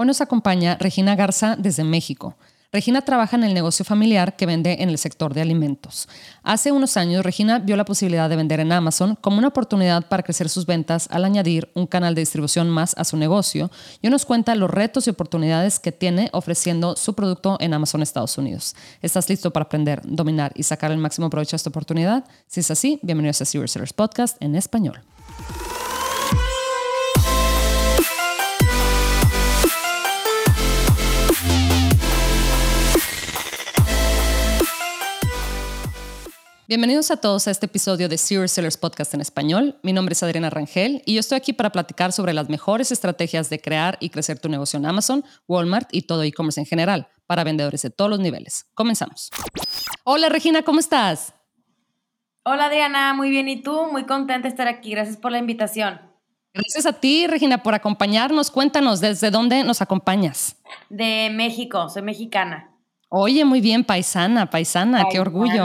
Hoy nos acompaña Regina Garza desde México. Regina trabaja en el negocio familiar que vende en el sector de alimentos. Hace unos años, Regina vio la posibilidad de vender en Amazon como una oportunidad para crecer sus ventas al añadir un canal de distribución más a su negocio y nos cuenta los retos y oportunidades que tiene ofreciendo su producto en Amazon Estados Unidos. ¿Estás listo para aprender, dominar y sacar el máximo provecho a esta oportunidad? Si es así, bienvenidos a Serious Sellers Podcast en español. Bienvenidos a todos a este episodio de Serious Sellers Podcast en español. Mi nombre es Adriana Rangel y yo estoy aquí para platicar sobre las mejores estrategias de crear y crecer tu negocio en Amazon, Walmart y todo e-commerce en general para vendedores de todos los niveles. Comenzamos. Hola Regina, ¿cómo estás? Hola Adriana, muy bien. ¿Y tú? Muy contenta de estar aquí. Gracias por la invitación. Gracias a ti, Regina, por acompañarnos. Cuéntanos, ¿desde dónde nos acompañas? De México, soy mexicana. Oye, muy bien, paisana, paisana, qué orgullo.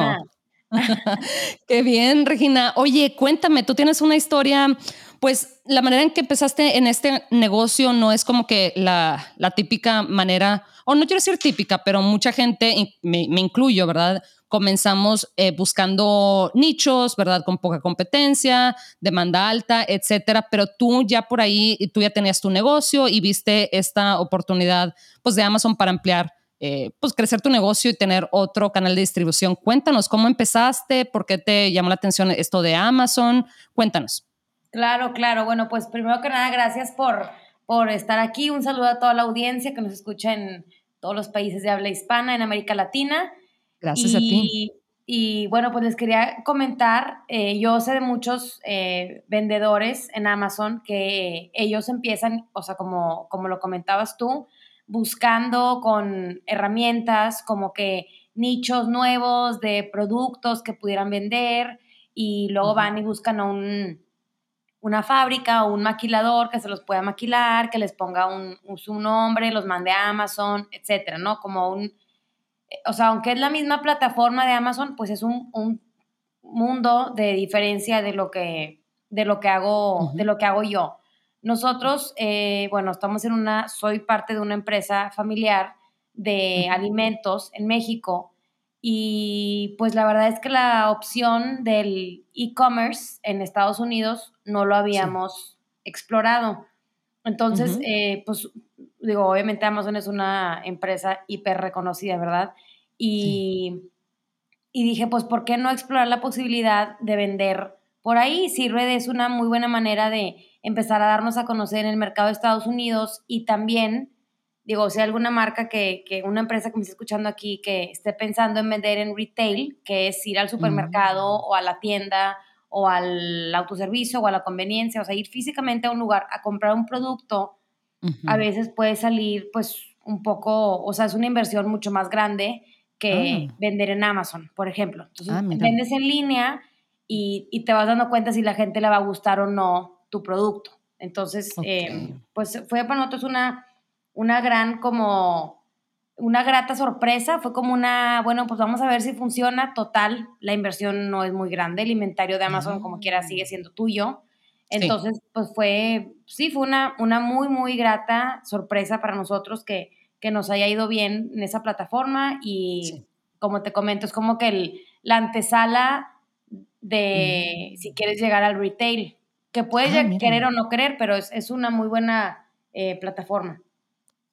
Qué bien, Regina. Oye, cuéntame, tú tienes una historia, pues la manera en que empezaste en este negocio no es como que la, típica manera, o no quiero decir típica, pero mucha gente, me, incluyo, ¿verdad? Comenzamos eh, buscando nichos, ¿verdad? Con poca competencia, demanda alta, etcétera. Pero tú ya por ahí, tú ya tenías tu negocio y viste esta oportunidad, pues, de Amazon para ampliar eh, pues crecer tu negocio y tener otro canal de distribución. Cuéntanos cómo empezaste, por qué te llamó la atención esto de Amazon. Cuéntanos. Claro, claro. Bueno, pues primero que nada, gracias por, por estar aquí. Un saludo a toda la audiencia que nos escucha en todos los países de habla hispana, en América Latina. Gracias a ti. Y bueno, pues les quería comentar, eh, yo sé de muchos eh, vendedores en Amazon que ellos empiezan, o sea, como, como lo comentabas tú, buscando con herramientas como que nichos nuevos de productos que pudieran vender y luego van y buscan un, una fábrica o un maquilador que se los pueda maquilar, que les ponga un, su nombre, los mande a Amazon, etcétera, ¿no? Como un, o sea, aunque es la misma plataforma de Amazon, pues es un, un mundo de diferencia de lo que, de lo que hago, de lo que hago yo. Nosotros, eh, bueno, estamos en una, soy parte de una empresa familiar de alimentos en México y pues la verdad es que la opción del e-commerce en Estados Unidos no lo habíamos explorado. Entonces, eh, pues digo, obviamente Amazon es una empresa hiper reconocida, ¿verdad? Y, y dije, pues, ¿por qué no explorar la posibilidad de vender por ahí? Si Red es una muy buena manera de empezar a darnos a conocer en el mercado de Estados Unidos y también, digo, si hay alguna marca que, que una empresa que me esté escuchando aquí que esté pensando en vender en retail, que es ir al supermercado o a la tienda o al autoservicio o a la conveniencia, o sea, ir físicamente a un lugar a comprar un producto, a veces puede salir pues un poco, o sea, es una inversión mucho más grande que ah. vender en Amazon, por ejemplo. Entonces, ah, vendes en línea y, y, te vas dando cuenta si la gente le va a gustar o no tu producto. Entonces, eh, pues fue para nosotros una, una gran como, una grata sorpresa, fue como una, bueno, pues vamos a ver si funciona, total, la inversión no es muy grande, el inventario de Amazon como quiera sigue ah. siendo tuyo. Entonces, pues fue, sí, fue una, una muy, muy grata sorpresa para nosotros que, que nos haya ido bien en esa plataforma. Y como te comento, es como que el, la antesala de si quieres llegar al retail, que puedes ah, querer o no querer, pero es, una muy buena eh, plataforma.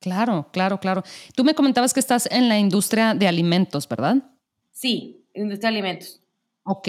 Claro, claro, claro. Tú me comentabas que estás en la industria de alimentos, ¿verdad? Sí, industria de alimentos. Ok.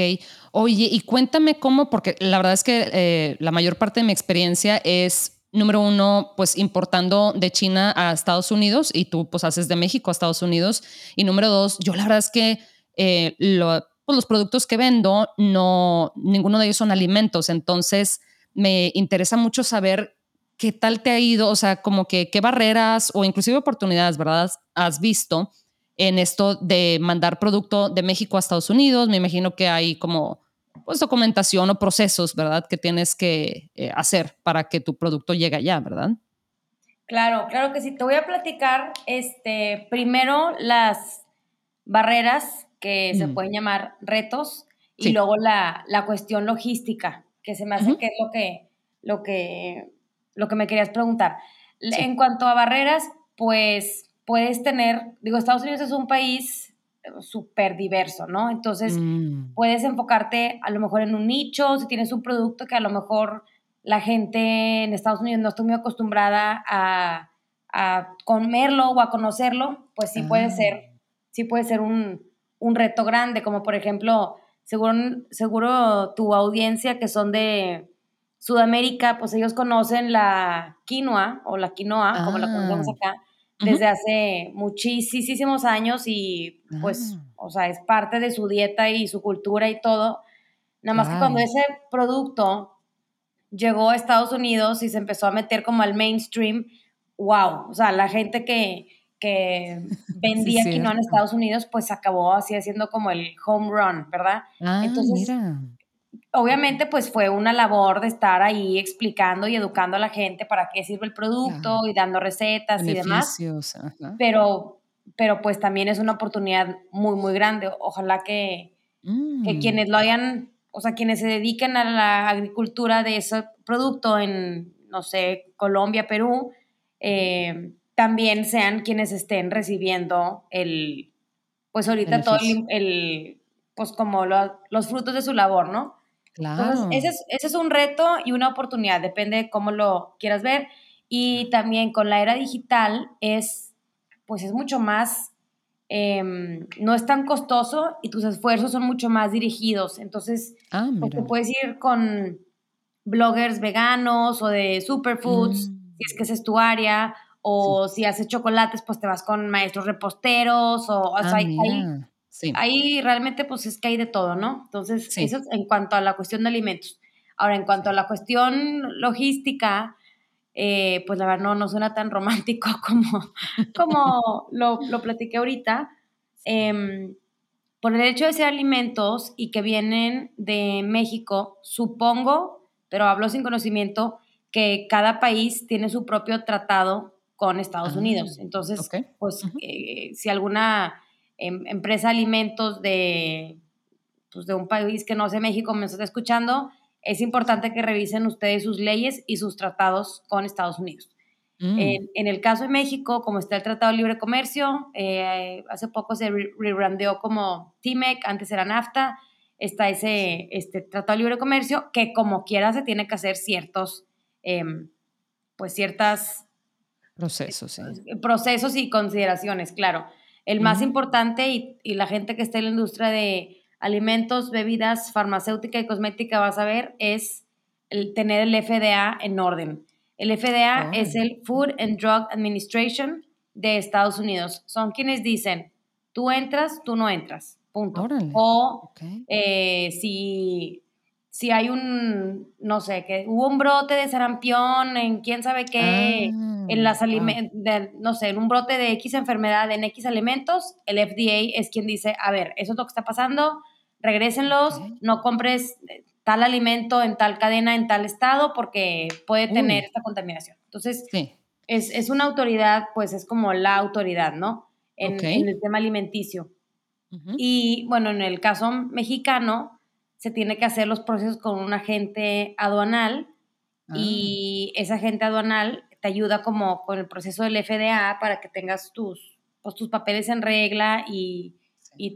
Oye, y cuéntame cómo, porque la verdad es que eh, la mayor parte de mi experiencia es, número uno, pues importando de China a Estados Unidos y tú pues haces de México a Estados Unidos. Y número dos, yo la verdad es que eh, lo, pues los productos que vendo, no, ninguno de ellos son alimentos. Entonces, me interesa mucho saber qué tal te ha ido, o sea, como que qué barreras o inclusive oportunidades, ¿verdad? Has visto en esto de mandar producto de México a Estados Unidos. Me imagino que hay como pues documentación o procesos, ¿verdad? Que tienes que eh, hacer para que tu producto llegue allá, ¿verdad? Claro, claro que sí. Te voy a platicar, este, primero las barreras que se mm. pueden llamar retos, y luego la, cuestión logística, que se me hace que es lo que, lo, que, lo que me querías preguntar. En cuanto a barreras, pues puedes tener, digo, Estados Unidos es un país eh, súper diverso, ¿no? Entonces, mm. puedes enfocarte a lo mejor en un nicho, si tienes un producto que a lo mejor la gente en Estados Unidos no está muy acostumbrada a, comerlo o a conocerlo, pues sí puede ah. ser, sí puede ser un, un, reto grande, como por ejemplo, seguro, seguro tu audiencia que son de Sudamérica, pues ellos conocen la quinoa o la quinoa, como la conocemos ah. acá, desde hace muchísimos años y pues, ah. o sea, es parte de su dieta y su cultura y todo. Nada más que cuando ese producto llegó a Estados Unidos y se empezó a meter como al mainstream, wow, o sea, la gente que, que vendía quinoa en Estados Unidos, pues acabó así haciendo como el home run, ¿verdad? Ah, Entonces, mira obviamente pues fue una labor de estar ahí explicando y educando a la gente para qué sirve el producto y dando recetas y demás. Pero, pero pues también es una oportunidad muy, muy grande. Ojalá que, que mm. quienes lo hayan, o sea, quienes se dediquen a la agricultura de ese producto en, no sé, Colombia, Perú, eh, también sean quienes estén recibiendo el, pues ahorita todo el, pues como los frutos de su labor, ¿no? Claro. ese es, un reto y una oportunidad, depende de cómo lo quieras ver. Y también con la era digital es, pues es mucho más, em, no es tan costoso y tus esfuerzos son mucho más dirigidos. Entonces, ah, pues, puedes ir con bloggers veganos o de superfoods, mm. si es que esa es tu área, o si haces chocolates, pues te vas con maestros reposteros, o, ah, Ahí realmente pues es que hay de todo, ¿no? Entonces, eso es en cuanto a la cuestión de alimentos. Ahora, en cuanto a la cuestión logística, eh, pues la verdad no, no suena tan romántico como, como lo, lo platiqué ahorita. Em, por el hecho de ser alimentos y que vienen de México, supongo, pero hablo sin conocimiento, que cada país tiene su propio tratado con Estados ah, Unidos. Entonces, pues eh, si alguna Em, empresa de alimentos de, pues, de un país que no sé México me está escuchando, es importante que revisen ustedes sus leyes y sus tratados con Estados Unidos. Mm. En, el caso de México, como está el Tratado de Libre Comercio, eh, hace poco se rebrandeó como TIMEC, antes era NAFTA, está ese este Tratado de Libre Comercio que como quiera se tiene que hacer ciertos, em, pues ciertas... Procesos, Procesos y consideraciones, claro. El más importante y, la gente que está en la industria de alimentos, bebidas, farmacéutica y cosmética va a saber es el tener el FDA en orden. El FDA es el Food and Drug Administration de Estados Unidos. Son quienes dicen, tú entras, tú no entras. Punto. O eh, si si hay un, no sé, que hubo un brote de sarampión en quién sabe qué, en ah, las alimentos, no sé, en un brote de X enfermedad en X alimentos, el FDA es quien dice, a ver, eso es lo que está pasando, regrésenlos, no compres tal alimento en tal cadena, en tal estado, porque puede tener esta contaminación. Entonces, es, una autoridad, pues es como la autoridad, ¿no? En, el tema alimenticio. Y bueno, en el caso mexicano, se tiene que hacer los procesos con un agente aduanal y ah. ese agente aduanal te ayuda como con el proceso del FDA para que tengas tus, pues, tus papeles en regla y,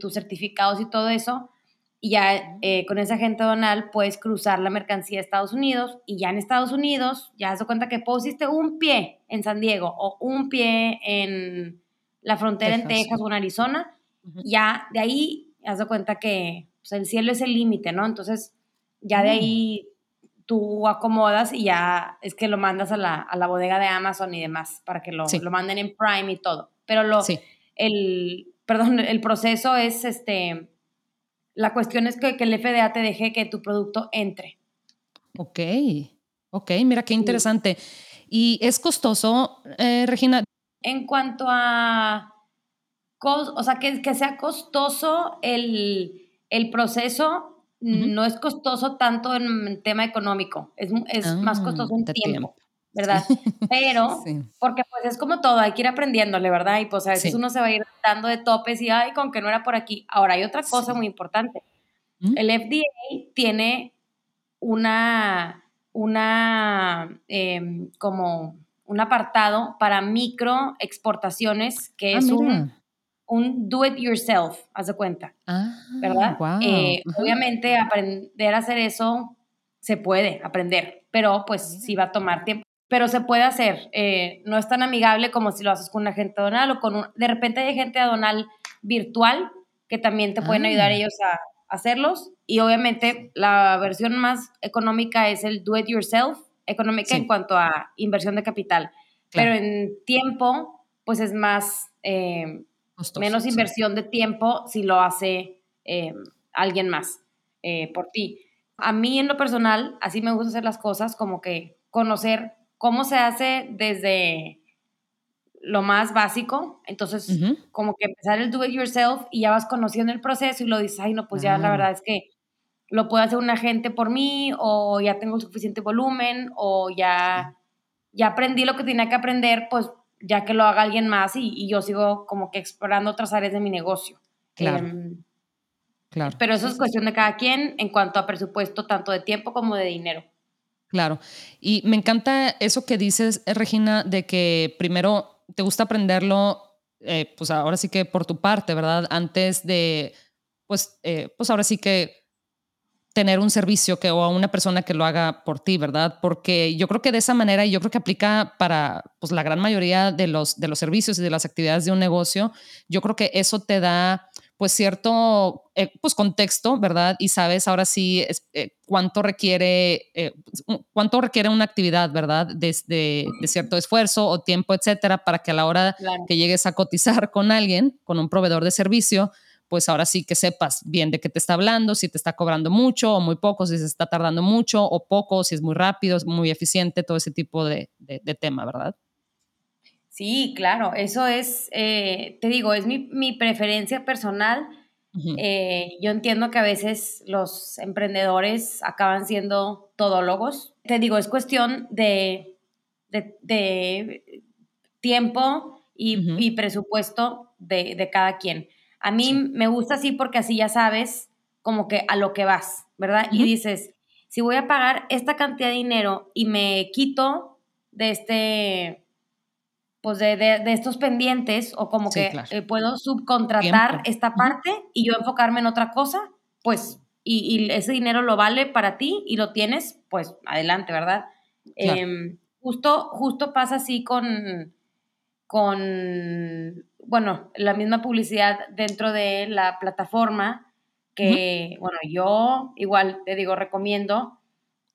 tus certificados y todo eso. Y ya eh, con ese agente aduanal puedes cruzar la mercancía a Estados Unidos y ya en Estados Unidos ya has cuenta que pusiste un pie en San Diego o un pie en la frontera en Texas o en Arizona, ya de ahí has dado cuenta que el cielo es el límite, ¿no? Entonces, ya de mm. ahí tú acomodas y ya es que lo mandas a la, bodega de Amazon y demás para que lo, lo, manden en Prime y todo. Pero lo, el, perdón, el proceso es este, la cuestión es que, el FDA te deje que tu producto entre. Ok, ok, mira qué interesante. ¿Y es costoso, eh, Regina? En cuanto a, o sea, que, que sea costoso el el proceso no es costoso tanto en tema económico, es, más ah, costoso en tiempo, ¿verdad? Pero, porque pues es como todo, hay que ir aprendiéndole, ¿verdad? Y pues a veces uno se va a ir dando de topes y, ay, con que no era por aquí. Ahora, hay otra cosa muy importante. El FDA tiene una, una, em, como un apartado para micro exportaciones, que ah, es un, un do it yourself, haz de cuenta. Ah, ¿Verdad? Eh, obviamente aprender a hacer eso se puede aprender, pero pues sí va a tomar tiempo. Pero se puede hacer. Eh, no es tan amigable como si lo haces con un agente donal o con un... De repente hay agente donal virtual que también te pueden ayudar ah. ellos a, hacerlos. Y obviamente la versión más económica es el do it yourself, económica en cuanto a inversión de capital. Pero en tiempo, pues es más, eh, menos inversión de tiempo si lo hace eh, alguien más eh, por ti. A mí en lo personal, así me gusta hacer las cosas, como que conocer cómo se hace desde lo más básico. Entonces, como que empezar el do it yourself y ya vas conociendo el proceso y lo dices, ay, no, pues ya la verdad es que lo puede hacer un agente por mí o ya tengo suficiente volumen o ya, ya aprendí lo que tenía que aprender, pues ya que lo haga alguien más y, yo sigo como que explorando otras áreas de mi negocio. Claro. Em, claro. Pero eso es cuestión de cada quien en cuanto a presupuesto, tanto de tiempo como de dinero. Claro. Y me encanta eso que dices, Regina, de que primero te gusta aprenderlo, eh, pues ahora sí que por tu parte, ¿verdad? Antes de, pues, eh, pues ahora sí que tener un servicio que, o a una persona que lo haga por ti, ¿verdad? Porque yo creo que de esa manera, y yo creo que aplica para pues, la gran mayoría de los, de los servicios y de las actividades de un negocio, yo creo que eso te da pues cierto eh, pues contexto, ¿verdad? Y sabes ahora sí eh, cuánto requiere eh, cuánto requiere una actividad, ¿verdad? De, de, cierto esfuerzo o tiempo, etcétera, para que a la hora que llegues a cotizar con alguien, con un proveedor de servicio, pues ahora sí que sepas bien de qué te está hablando, si te está cobrando mucho o muy poco, si se está tardando mucho o poco, si es muy rápido, es muy eficiente, todo ese tipo de, tema, ¿verdad? Sí, claro, eso es, eh, te digo, es mi, preferencia personal. Eh, yo entiendo que a veces los emprendedores acaban siendo todólogos. Te digo, es cuestión de, de, tiempo y, presupuesto de cada quien. A mí me gusta así porque así ya sabes como que a lo que vas, ¿verdad? Y dices, si voy a pagar esta cantidad de dinero y me quito de este, pues de, estos pendientes o como que eh, puedo subcontratar esta parte y yo enfocarme en otra cosa, pues, y, ese dinero lo vale para ti y lo tienes, pues adelante, ¿verdad? Em, justo, justo pasa así con, con bueno, la misma publicidad dentro de la plataforma que, bueno, yo igual te digo, recomiendo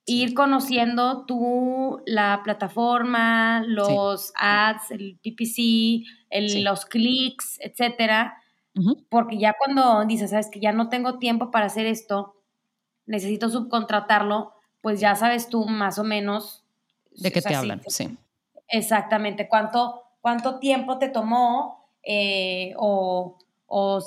ir conociendo tú la plataforma, los ads, el PPC, los clics, etcétera, porque ya cuando dices, sabes que ya no tengo tiempo para hacer esto, necesito subcontratarlo, pues ya sabes tú más o menos de qué te hablan, sí. Exactamente, cuánto, cuánto tiempo te tomó eh, o,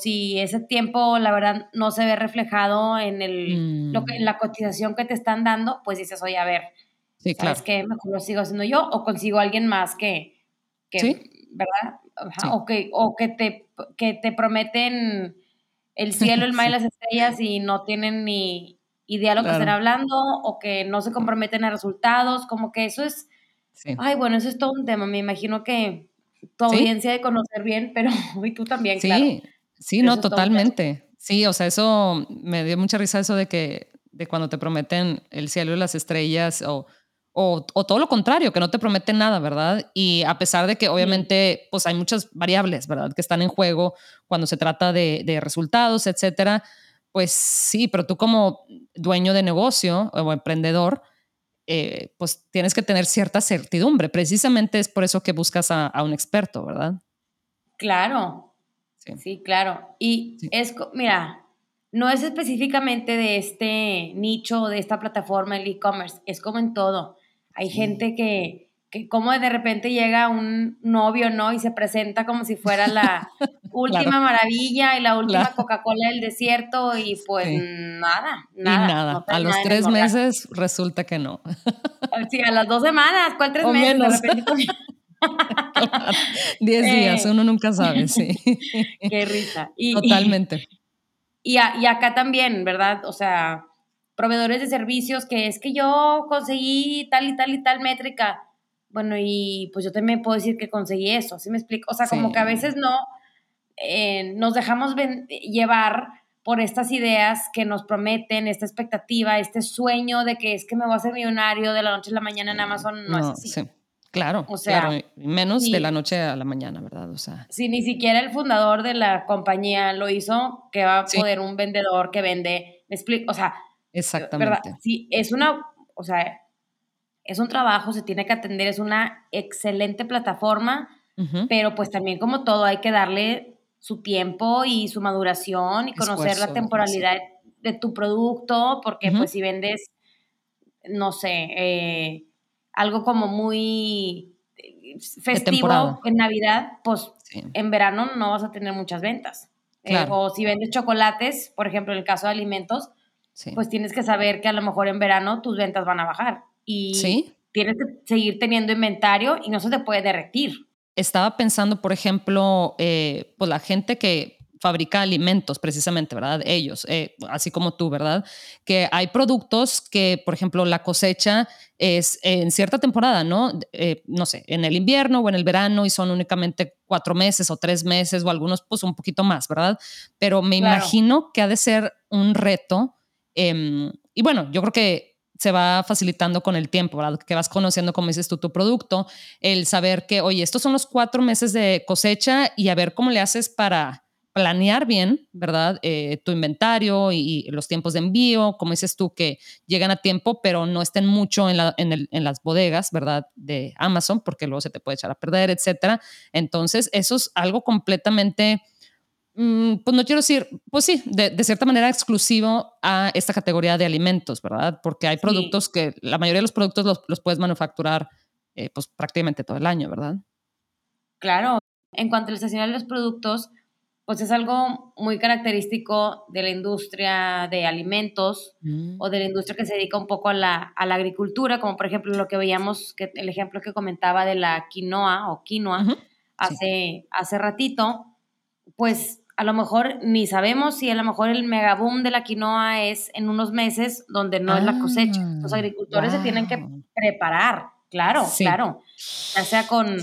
si ese tiempo, la verdad, no se ve reflejado en, el, lo que, en la mm. cotización que te están dando, pues dices, oye, a ver, sí, ¿sabes qué? Mejor lo sigo haciendo yo o consigo a alguien más que, que ¿verdad? O, que, o que, te, que te prometen el cielo, el mar y las estrellas y no tienen ni idea de lo que están hablando o que no se comprometen a resultados, como que eso es... Ay, bueno, eso es todo un tema. Me imagino que tu audiencia de conocer bien, pero y tú también, sí, claro. Sí, no, totalmente. Sí, o sea, eso me dio mucha risa eso de que de cuando te prometen el cielo y las estrellas o, o, todo lo contrario, que no te prometen nada, ¿verdad? Y a pesar de que obviamente pues hay muchas variables, ¿verdad? Que están en juego cuando se trata de, de resultados, etcétera, pues sí, pero tú como dueño de negocio o emprendedor, eh, pues tienes que tener cierta certidumbre. Precisamente es por eso que buscas a, un experto, ¿verdad? Claro. Sí, claro. Y es, mira, no es específicamente de este nicho, de esta plataforma, el e-commerce, es como en todo. Hay gente que, que como de repente llega un novio, ¿no? Y se presenta como si fuera la última maravilla y la última Coca-Cola del desierto y pues nada, nada. Y nada. a los tres meses resulta que no. Sí, a las dos semanas, ¿cuál tres meses? De repente, pues, Diez días, eh. uno nunca sabe, sí. Qué risa. Totalmente. Y, y acá también, ¿verdad? O sea, proveedores de servicios que es que yo conseguí tal y tal y tal métrica bueno, y pues yo también puedo decir que conseguí eso, ¿sí me explico? O sea, como que a veces no eh, nos dejamos llevar por estas ideas que nos prometen, esta expectativa, este sueño de que es que me voy a hacer millonario de la noche a la mañana en Amazon, no, es así. Sí. Claro, o sea, menos de la noche a la mañana, ¿verdad? O sea. Si ni siquiera el fundador de la compañía lo hizo, que va a poder un vendedor que vende, me explico, o sea, exactamente. ¿verdad? Sí, es una, o sea, es un trabajo, se tiene que atender, es una excelente plataforma, pero pues también como todo hay que darle su tiempo y su maduración y conocer la temporalidad de tu producto, porque pues si vendes, no sé, eh, algo como muy eh, festivo en Navidad, pues en verano no vas a tener muchas ventas. Eh, o si vendes chocolates, por ejemplo, en el caso de alimentos, pues tienes que saber que a lo mejor en verano tus ventas van a bajar. Y tienes que seguir teniendo inventario y no se te puede derretir. Estaba pensando, por ejemplo, eh, pues la gente que fabrica alimentos precisamente, ¿verdad? Ellos, eh, así como tú, ¿verdad? Que hay productos que, por ejemplo, la cosecha es en cierta temporada, ¿no? Eh, no sé, en el invierno o en el verano y son únicamente cuatro meses o tres meses o algunos pues un poquito más, ¿verdad? Pero me imagino que ha de ser un reto. Em, y bueno, yo creo que se va facilitando con el tiempo, ¿verdad? Que vas conociendo, como dices tú, tu producto, el saber que, oye, estos son los cuatro meses de cosecha y a ver cómo le haces para planear bien, ¿verdad? Eh, tu inventario y, los tiempos de envío, como dices tú, que llegan a tiempo, pero no estén mucho en, en, las bodegas, ¿verdad? De Amazon, porque luego se te puede echar a perder, etcétera. Entonces, eso es algo completamente pues no quiero decir, pues sí, de, cierta manera exclusivo a esta categoría de alimentos, ¿verdad? Porque hay productos que la mayoría de los productos los, puedes manufacturar eh, pues prácticamente todo el año, ¿verdad? Claro, en cuanto a la estacional de los productos, pues es algo muy característico de la industria de alimentos mm. o de la industria que se dedica un poco a la, agricultura, como por ejemplo lo que veíamos, que, el ejemplo que comentaba de la quinoa o quinoa hace, hace ratito, pues a lo mejor ni sabemos si a lo mejor el megaboom de la quinoa es en unos meses donde no es la cosecha. Los ah, agricultores se tienen que preparar, claro, claro, ya sea con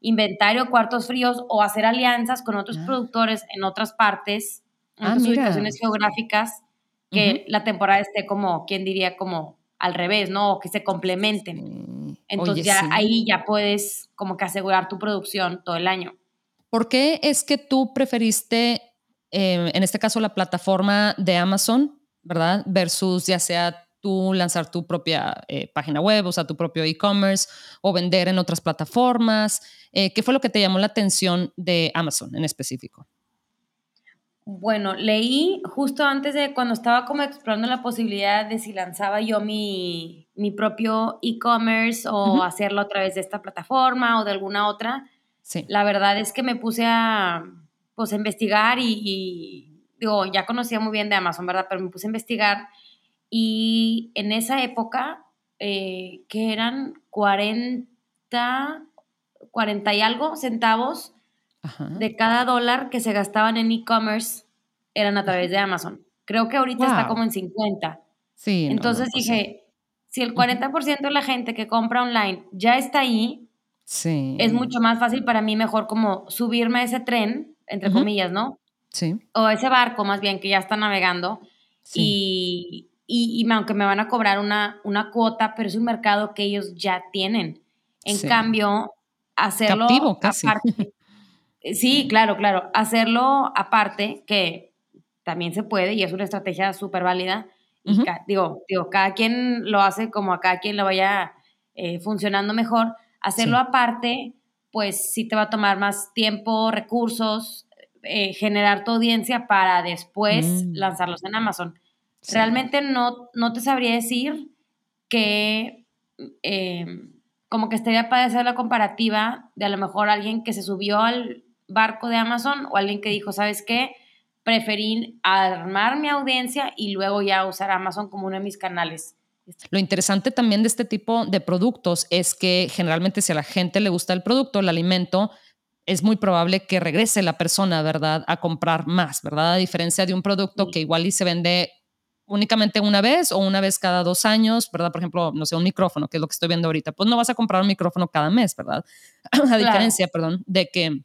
inventario, cuartos fríos o hacer alianzas con otros ah. productores en otras partes, en ah, otras ubicaciones geográficas, que la temporada esté como, ¿quién diría? Como al revés, ¿no? O que se complementen. Entonces ya ahí ya puedes como que asegurar tu producción todo el año. ¿Por qué es que tú preferiste, eh, en este caso, la plataforma de Amazon, ¿verdad? Versus ya sea tú lanzar tu propia eh, página web, o sea, tu propio e-commerce o vender en otras plataformas. Eh, ¿Qué fue lo que te llamó la atención de Amazon en específico? Bueno, leí justo antes de cuando estaba como explorando la posibilidad de si lanzaba yo mi, mi propio e-commerce o hacerlo a través de esta plataforma o de alguna otra. La verdad es que me puse a, pues, investigar y, digo, ya conocía muy bien de Amazon, ¿verdad? Pero me puse a investigar y en esa época, eh, que eran 40, 40 y algo centavos de cada dólar que se gastaban en e-commerce eran a través de Amazon. Creo que ahorita está como en 50. Sí. Entonces pues dije, si el 40% de la gente que compra online ya está ahí, Sí. Es mucho más fácil para mí mejor como subirme a ese tren, entre comillas, ¿no? Sí. O ese barco más bien que ya está navegando. Y, y, aunque me van a cobrar una, una cuota, pero es un mercado que ellos ya tienen. En cambio, hacerlo aparte. sí, claro, claro. Hacerlo aparte, que también se puede y es una estrategia súper válida. Y digo, digo, cada quien lo hace como a cada quien lo vaya eh, funcionando mejor Hacerlo aparte, pues sí te va a tomar más tiempo, recursos, eh, generar tu audiencia para después mm. lanzarlos en Amazon. Realmente no, no te sabría decir que em, como que estaría para hacer la comparativa de a lo mejor alguien que se subió al barco de Amazon o alguien que dijo, ¿sabes qué? Preferí armar mi audiencia y luego ya usar Amazon como uno de mis canales. Lo interesante también de este tipo de productos es que generalmente si a la gente le gusta el producto, el alimento, es muy probable que regrese la persona, ¿verdad?, a comprar más, ¿verdad? A diferencia de un producto que igual y se vende únicamente una vez o una vez cada dos años, ¿verdad? Por ejemplo, no sé, un micrófono, que es lo que estoy viendo ahorita, pues no vas a comprar un micrófono cada mes, ¿verdad? A diferencia, perdón, de que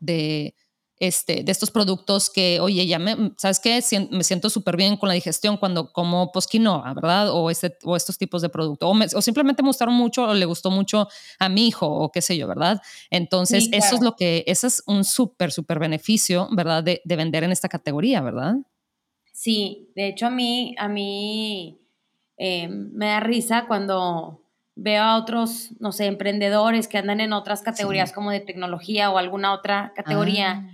de, este, de estos productos que, oye, ya me, ¿sabes qué? Me siento súper bien con la digestión cuando como posquinoa, ¿verdad? O, este, o estos tipos de productos. O, simplemente me gustaron mucho o le gustó mucho a mi hijo o qué sé yo, ¿verdad? Entonces, eso es lo que, eso es un súper, súper beneficio, ¿verdad? De, de vender en esta categoría, ¿verdad? Sí, de hecho a mí, a mí eh, me da risa cuando veo a otros, no sé, emprendedores que andan en otras categorías como de tecnología o alguna otra categoría ah,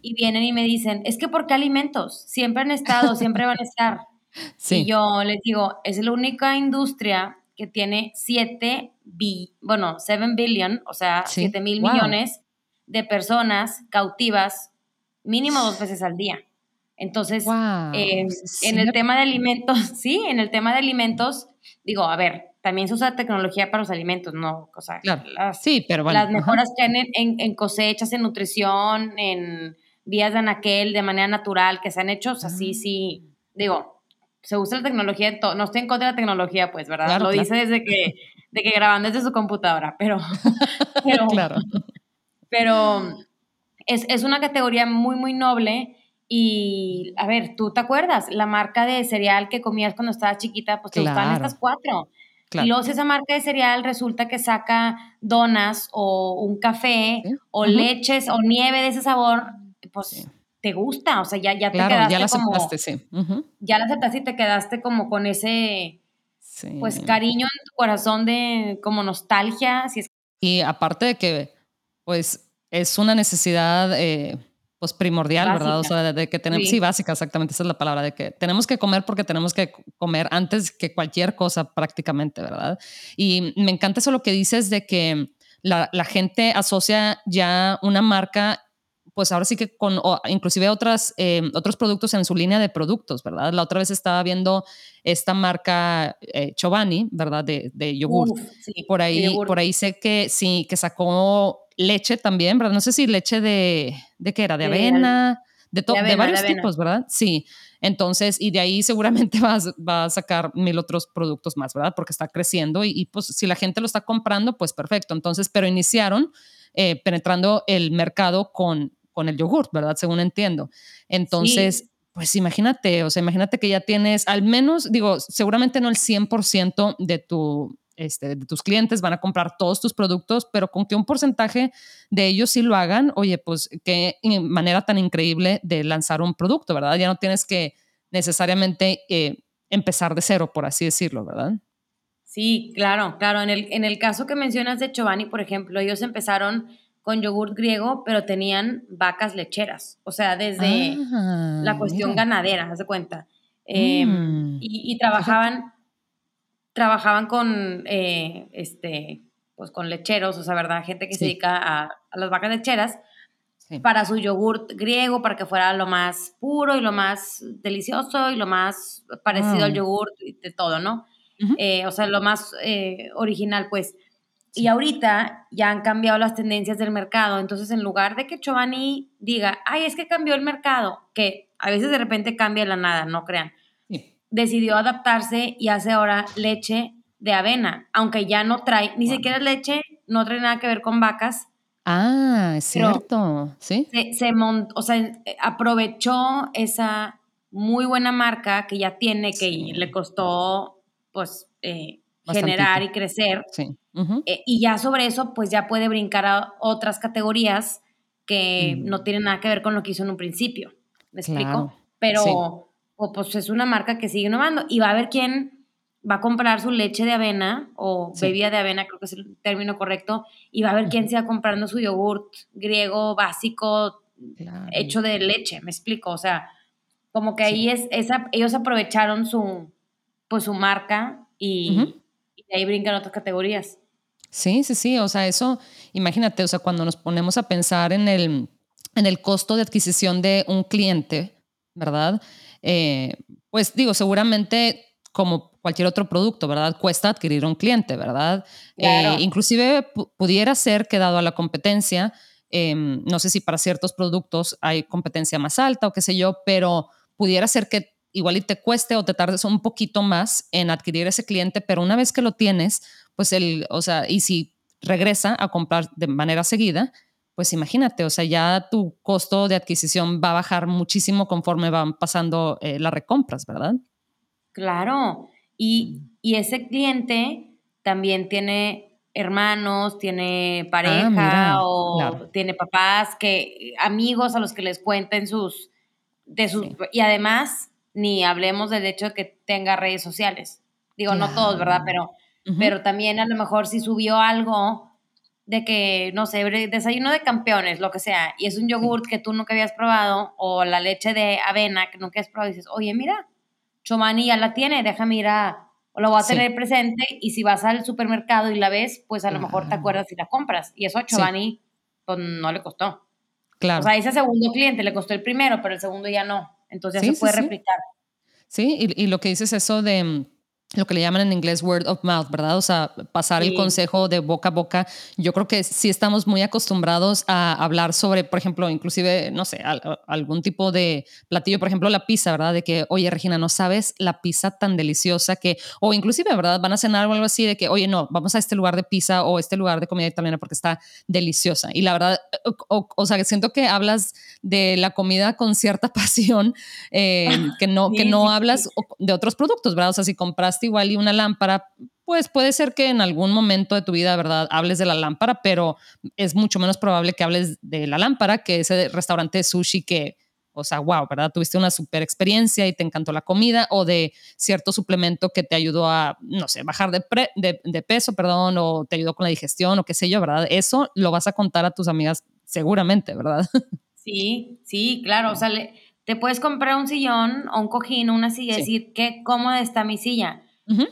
y vienen y me dicen, es que ¿por qué alimentos? Siempre han estado, siempre van a estar. Y yo les digo, es la única industria que tiene 7 bi, bueno, 7 billion, o sea, 7 mil millones de personas cautivas mínimo dos veces al día. Entonces, em, en el tema de alimentos, sí, en el tema de alimentos, digo, a ver, también se usa tecnología para los alimentos, ¿no? O sea, las, sí, pero las mejoras que hay en, en, cosechas, en nutrición, en vías de anaquel de manera natural que se han hecho, o sea, sí, sí, digo, se usa la tecnología en no estoy en contra de la tecnología, pues, ¿verdad? Lo dice desde que, de que graban desde su computadora, pero, pero, claro. pero es, es una categoría muy, muy noble y, a ver, ¿tú te acuerdas? La marca de cereal que comías cuando estabas chiquita, pues te gustaban estas cuatro. Y luego esa marca de cereal resulta que saca donas o un café o leches o nieve de ese sabor, pues te gusta, o sea, ya, ya te quedaste ya la como... Aceptaste, sí. Ya la aceptaste y te quedaste como con ese, pues, cariño en tu corazón de como nostalgia. Si es... Y aparte de que, pues, es una necesidad... Eh, pues primordial, ¿verdad? O sea, de, que tenemos, sí. básica, exactamente, esa es la palabra, de que tenemos que comer porque tenemos que comer antes que cualquier cosa prácticamente, ¿verdad? Y me encanta eso lo que dices de que la, la gente asocia ya una marca pues ahora sí que con inclusive otras, eh, otros productos en su línea de productos, ¿verdad? La otra vez estaba viendo esta marca eh, Chobani, ¿verdad? De, de yogur. por ahí, por ahí sé que sí, que sacó leche también, ¿verdad? No sé si leche de, ¿de qué era? De, avena, de, de, varios tipos, ¿verdad? Sí. Entonces, y de ahí seguramente va, va, a sacar mil otros productos más, ¿verdad? Porque está creciendo y, pues si la gente lo está comprando, pues perfecto. Entonces, pero iniciaron eh, penetrando el mercado con, con el yogurt, ¿verdad? Según entiendo. Entonces, pues imagínate, o sea, imagínate que ya tienes al menos, digo, seguramente no el 100% de tu este, de tus clientes van a comprar todos tus productos, pero con que un porcentaje de ellos sí lo hagan, oye, pues qué manera tan increíble de lanzar un producto, ¿verdad? Ya no tienes que necesariamente eh, empezar de cero, por así decirlo, ¿verdad? Sí, claro, claro. En el, en el caso que mencionas de Giovanni, por ejemplo, ellos empezaron con yogur griego, pero tenían vacas lecheras, o sea, desde ah, la cuestión ganadera, haz de cuenta. Em, mm. y, y, trabajaban trabajaban con, eh, este, pues con lecheros, o sea, ¿verdad? Gente que se dedica a, las vacas lecheras para su yogurt griego, para que fuera lo más puro y lo más delicioso y lo más parecido al mm. yogurt y de todo, ¿no? Eh, o sea, lo más eh, original, pues. Y ahorita ya han cambiado las tendencias del mercado, entonces en lugar de que Giovanni diga, ay, es que cambió el mercado, que a veces de repente cambia la nada, no crean decidió adaptarse y hace ahora leche de avena, aunque ya no trae, ni siquiera leche, no trae nada que ver con vacas. Ah, es cierto, sí. Se, o sea, aprovechó esa muy buena marca que ya tiene, que le costó, pues, eh, generar y crecer. Sí. Eh, y ya sobre eso, pues ya puede brincar a otras categorías que mm. no tienen nada que ver con lo que hizo en un principio. ¿Me explico? Pero o pues es una marca que sigue innovando y va a haber quién va a comprar su leche de avena o bebida de avena, creo que es el término correcto, y va a haber quién siga comprando su yogurt griego básico hecho de leche, me explico, o sea, como que ahí es, esa, ellos aprovecharon su, pues su marca y, y de ahí brincan otras categorías. Sí, sí, sí, o sea, eso, imagínate, o sea, cuando nos ponemos a pensar en el, en el costo de adquisición de un cliente, ¿verdad? Eh, pues digo, seguramente como cualquier otro producto, ¿verdad? Cuesta adquirir un cliente, ¿verdad? Eh, inclusive pudiera ser que dado a la competencia, em, no sé si para ciertos productos hay competencia más alta o qué sé yo, pero pudiera ser que igual y te cueste o te tardes un poquito más en adquirir ese cliente, pero una vez que lo tienes, pues el, o sea, y si regresa a comprar de manera seguida, pues imagínate, o sea, ya tu costo de adquisición va a bajar muchísimo conforme van pasando eh, las recompras, ¿verdad? Claro, y, y, ese cliente también tiene hermanos, tiene pareja ah, o tiene papás, que amigos a los que les cuenten sus, de sus, y además ni hablemos del hecho de que tenga redes sociales. Digo, no todos, ¿verdad? Pero, pero también a lo mejor si subió algo de que, no sé, desayuno de campeones, lo que sea, y es un yogurt que tú nunca habías probado, o la leche de avena que nunca has probado, y dices, oye, mira, Chomani ya la tiene, déjame ir a, o lo voy a tener presente, y si vas al supermercado y la ves, pues a lo mejor te acuerdas y la compras, y eso a Chomani, pues no le costó. Claro. O sea, ese segundo cliente le costó el primero, pero el segundo ya no, entonces ya se puede replicar. Sí, y, y lo que dices eso de mm, lo que le llaman en inglés word of mouth, ¿verdad? O sea, pasar el consejo de boca a boca. Yo creo que sí estamos muy acostumbrados a hablar sobre, por ejemplo, inclusive, no sé, algún tipo de platillo, por ejemplo, la pizza, ¿verdad? De que, oye, Regina, no sabes la pizza tan deliciosa que, o inclusive, ¿verdad? Van a cenar o algo así de que, oye, no, vamos a este lugar de pizza o este lugar de comida italiana porque está deliciosa. Y la verdad, o, sea, que siento que hablas de la comida con cierta pasión, eh, que no, que no hablas de otros productos, ¿verdad? O sea, si compraste igual y una lámpara, pues puede ser que en algún momento de tu vida, ¿verdad? Hables de la lámpara, pero es mucho menos probable que hables de la lámpara que ese restaurante de sushi que, o sea, wow, ¿verdad? Tuviste una super experiencia y te encantó la comida o de cierto suplemento que te ayudó a, no sé, bajar de, de, peso, perdón, o te ayudó con la digestión o qué sé yo, ¿verdad? Eso lo vas a contar a tus amigas seguramente, ¿verdad? Sí, sí, claro, o sea, te puedes comprar un sillón o un cojín o una silla y decir, qué cómoda está mi silla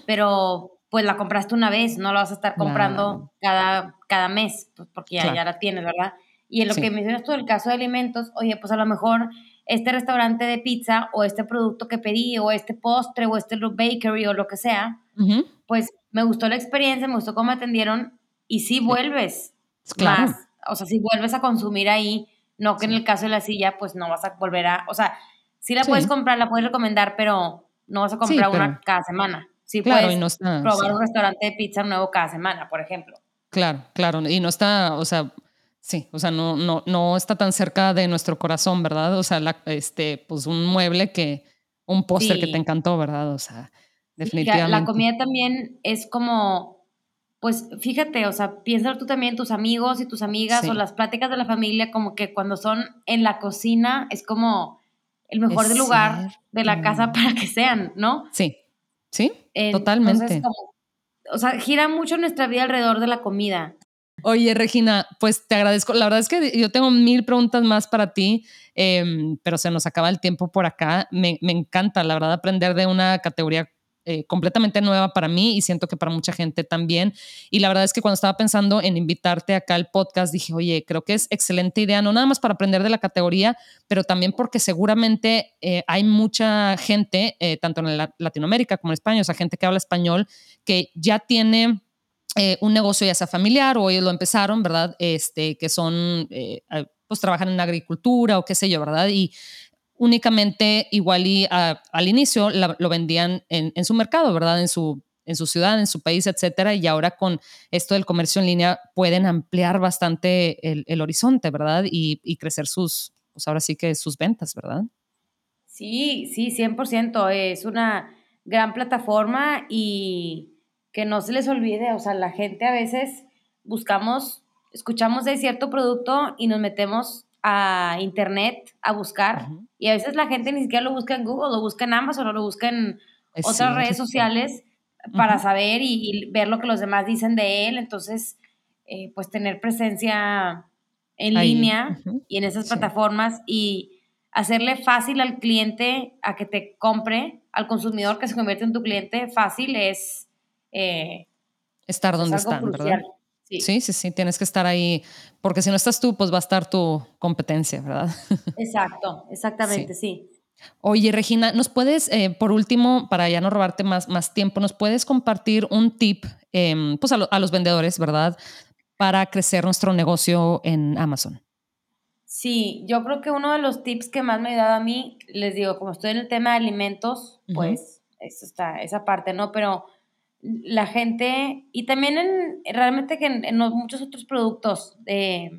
pero pues la compraste una vez, no la vas a estar comprando cada, cada mes, pues porque ya, ya la tienes, ¿verdad? Y en lo que mencionas tú, el caso de alimentos, oye, pues a lo mejor este restaurante de pizza o este producto que pedí o este postre o este bakery o lo que sea, pues me gustó la experiencia, me gustó cómo atendieron y si vuelves más, o sea, si vuelves a consumir ahí, no que en el caso de la silla, pues no vas a volver a, o sea, sí la puedes comprar, la puedes recomendar, pero no vas a comprar una cada semana. Sí, claro, puedes y no está, probar un restaurante de pizza nuevo cada semana, por ejemplo. Claro, claro, y no está, o sea, sí, o sea, no, no, no está tan cerca de nuestro corazón, ¿verdad? O sea, este, pues un mueble que, un póster que te encantó, ¿verdad? O sea, definitivamente. la comida también es como, pues fíjate, o sea, piensa tú también, tus amigos y tus amigas o las pláticas de la familia, como que cuando son en la cocina es como el mejor lugar de la casa para que sean, ¿no? Sí, Sí, totalmente. o sea, gira mucho nuestra vida alrededor de la comida. Oye, Regina, pues te agradezco. La verdad es que yo tengo mil preguntas más para ti, em, pero se nos acaba el tiempo por acá. Me, me, encanta, la verdad, aprender de una categoría eh, completamente nueva para mí y siento que para mucha gente también. Y la verdad es que cuando estaba pensando en invitarte acá al podcast, dije, oye, creo que es excelente idea, no nada más para aprender de la categoría, pero también porque seguramente eh, hay mucha gente, eh, tanto en Latinoamérica como en España, o sea, gente que habla español, que ya tiene... un negocio ya sea familiar o ellos lo empezaron, ¿verdad? Este, que son, pues trabajan en agricultura o qué sé yo, ¿verdad? Y únicamente igual y al inicio lo vendían en, su mercado, ¿verdad? En su, en su ciudad, en su país, etcétera. Y ahora con esto del comercio en línea pueden ampliar bastante el, horizonte, ¿verdad? Y, crecer sus, pues ahora sí que sus ventas, ¿verdad? Sí, sí, 100%. Es una gran plataforma y que no se les olvide, o sea, la gente a veces buscamos, escuchamos de cierto producto y nos metemos a internet a buscar. Y a veces la gente ni siquiera lo busca en Google, lo busca en Amazon o lo busca en otras redes sociales para saber y, ver lo que los demás dicen de él. Entonces, eh, pues tener presencia en línea y en esas plataformas y hacerle fácil al cliente a que te compre, al consumidor que se convierte en tu cliente, fácil es... Eh, Estar donde están, ¿verdad? Sí. sí, sí, tienes que estar ahí, porque si no estás tú, pues va a estar tu competencia, ¿verdad? Exacto, exactamente, sí. Oye, Regina, ¿nos puedes, eh, por último, para ya no robarte más, más tiempo, ¿nos puedes compartir un tip em, pues a, los vendedores, ¿verdad? Para crecer nuestro negocio en Amazon. Sí, yo creo que uno de los tips que más me ha ayudado a mí, les digo, como estoy en el tema de alimentos, pues eso está, esa parte, ¿no? Pero la gente, y también en, realmente que en, muchos otros productos, eh,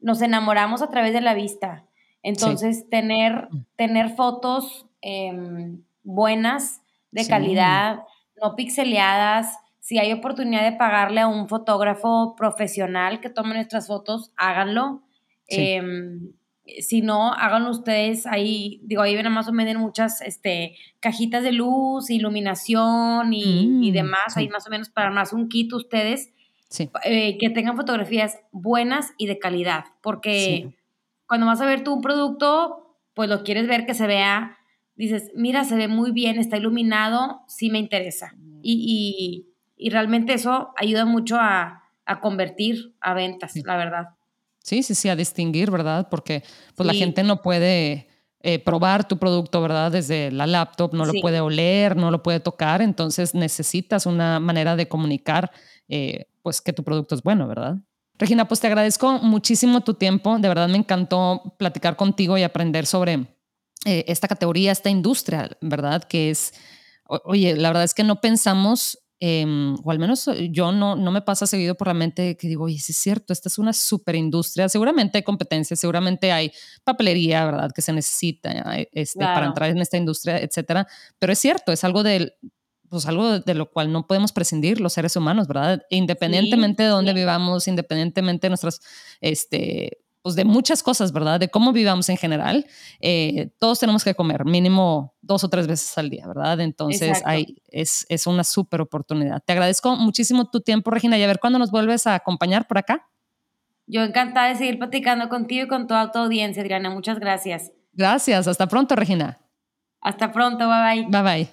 nos enamoramos a través de la vista. Entonces, tener, mm. tener fotos em, buenas, de calidad, no pixeleadas, si hay oportunidad de pagarle a un fotógrafo profesional que tome nuestras fotos, háganlo. Em, si no, háganlo ustedes ahí, digo, ahí ven más o menos muchas este, cajitas de luz, iluminación y, mm, demás, ahí más o menos para más un kit ustedes, eh, que tengan fotografías buenas y de calidad, porque cuando vas a ver tú un producto, pues lo quieres ver que se vea, dices, mira, se ve muy bien, está iluminado, sí me interesa. Y, y, realmente eso ayuda mucho a, a convertir a ventas, la verdad. Sí, sí, sí, a distinguir, ¿verdad? Porque pues la gente no puede eh, probar tu producto, ¿verdad? Desde la laptop, no lo puede oler, no lo puede tocar, entonces necesitas una manera de comunicar, eh, pues que tu producto es bueno, ¿verdad? Regina, pues te agradezco muchísimo tu tiempo, de verdad me encantó platicar contigo y aprender sobre eh, esta categoría, esta industria, ¿verdad? Que es, oye, la verdad es que no pensamos Em, o al menos eh, yo no, no me pasa seguido por la mente que digo, oye, sí es cierto, esta es una super industria, seguramente hay competencia, seguramente hay papelería, ¿verdad? Que se necesita este, para entrar en esta industria, etcétera, pero es cierto, es algo de, pues algo de lo cual no podemos prescindir los seres humanos, ¿verdad? Independientemente de dónde vivamos, independientemente de nuestras, este, pues de muchas cosas, ¿verdad? De cómo vivamos en general. Eh, todos tenemos que comer mínimo dos o tres veces al día, ¿verdad? Entonces hay, es, es una súper oportunidad. Te agradezco muchísimo tu tiempo, Regina, y a ver cuándo nos vuelves a acompañar por acá. Yo encantada de seguir platicando contigo y con toda tu audiencia, Adriana. Muchas gracias. Gracias. Hasta pronto, Regina. Hasta pronto. Bye bye. Bye bye.